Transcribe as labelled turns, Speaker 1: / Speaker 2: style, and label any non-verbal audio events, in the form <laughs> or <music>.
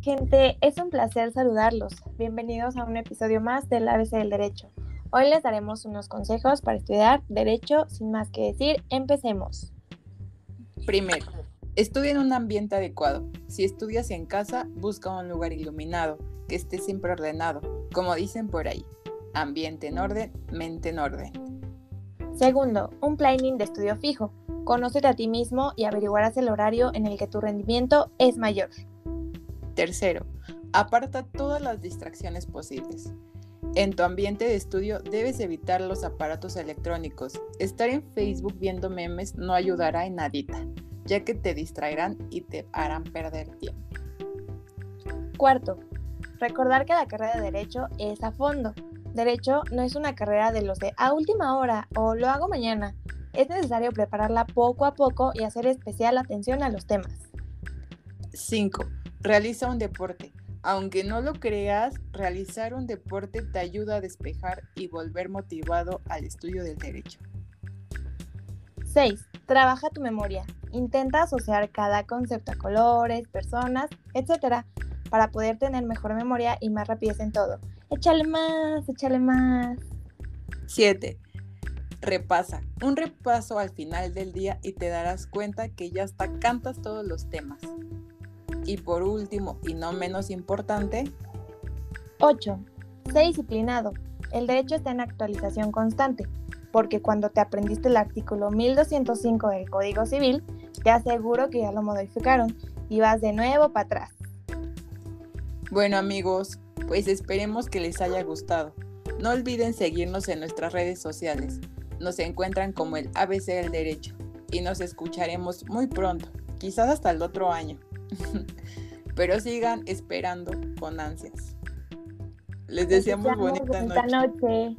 Speaker 1: Gente, es un placer saludarlos. Bienvenidos a un episodio más del ABC del Derecho. Hoy les daremos unos consejos para estudiar Derecho. Sin más que decir, empecemos.
Speaker 2: Primero, estudia en un ambiente adecuado. Si estudias en casa, busca un lugar iluminado, que esté siempre ordenado, como dicen por ahí. Ambiente en orden, mente en orden.
Speaker 1: Segundo, un planning de estudio fijo. Conócete a ti mismo y averiguarás el horario en el que tu rendimiento es mayor.
Speaker 2: Tercero, aparta todas las distracciones posibles. En tu ambiente de estudio debes evitar los aparatos electrónicos. Estar en Facebook viendo memes no ayudará en nadita, ya que te distraerán y te harán perder tiempo.
Speaker 1: Cuarto, recordar que la carrera de Derecho es a fondo. Derecho no es una carrera de los de a última hora o lo hago mañana. Es necesario prepararla poco a poco y hacer especial atención a los temas.
Speaker 2: 5. Realiza un deporte. Aunque no lo creas, realizar un deporte te ayuda a despejar y volver motivado al estudio del derecho.
Speaker 1: 6. Trabaja tu memoria. Intenta asociar cada concepto a colores, personas, etc. para poder tener mejor memoria y más rapidez en todo. Échale más, échale más.
Speaker 2: 7. Repasa. Un repaso al final del día y te darás cuenta que ya hasta cantas todos los temas. Y por último, y no menos importante,
Speaker 1: 8. Sé disciplinado. El derecho está en actualización constante, porque cuando te aprendiste el artículo 1205 del Código Civil, te aseguro que ya lo modificaron y vas de nuevo para atrás.
Speaker 2: Bueno amigos, pues esperemos que les haya gustado. No olviden seguirnos en nuestras redes sociales. Nos encuentran como el ABC del Derecho y nos escucharemos muy pronto, quizás hasta el otro año. <laughs> Pero sigan esperando con ansias. Les deseamos, bonita, noche.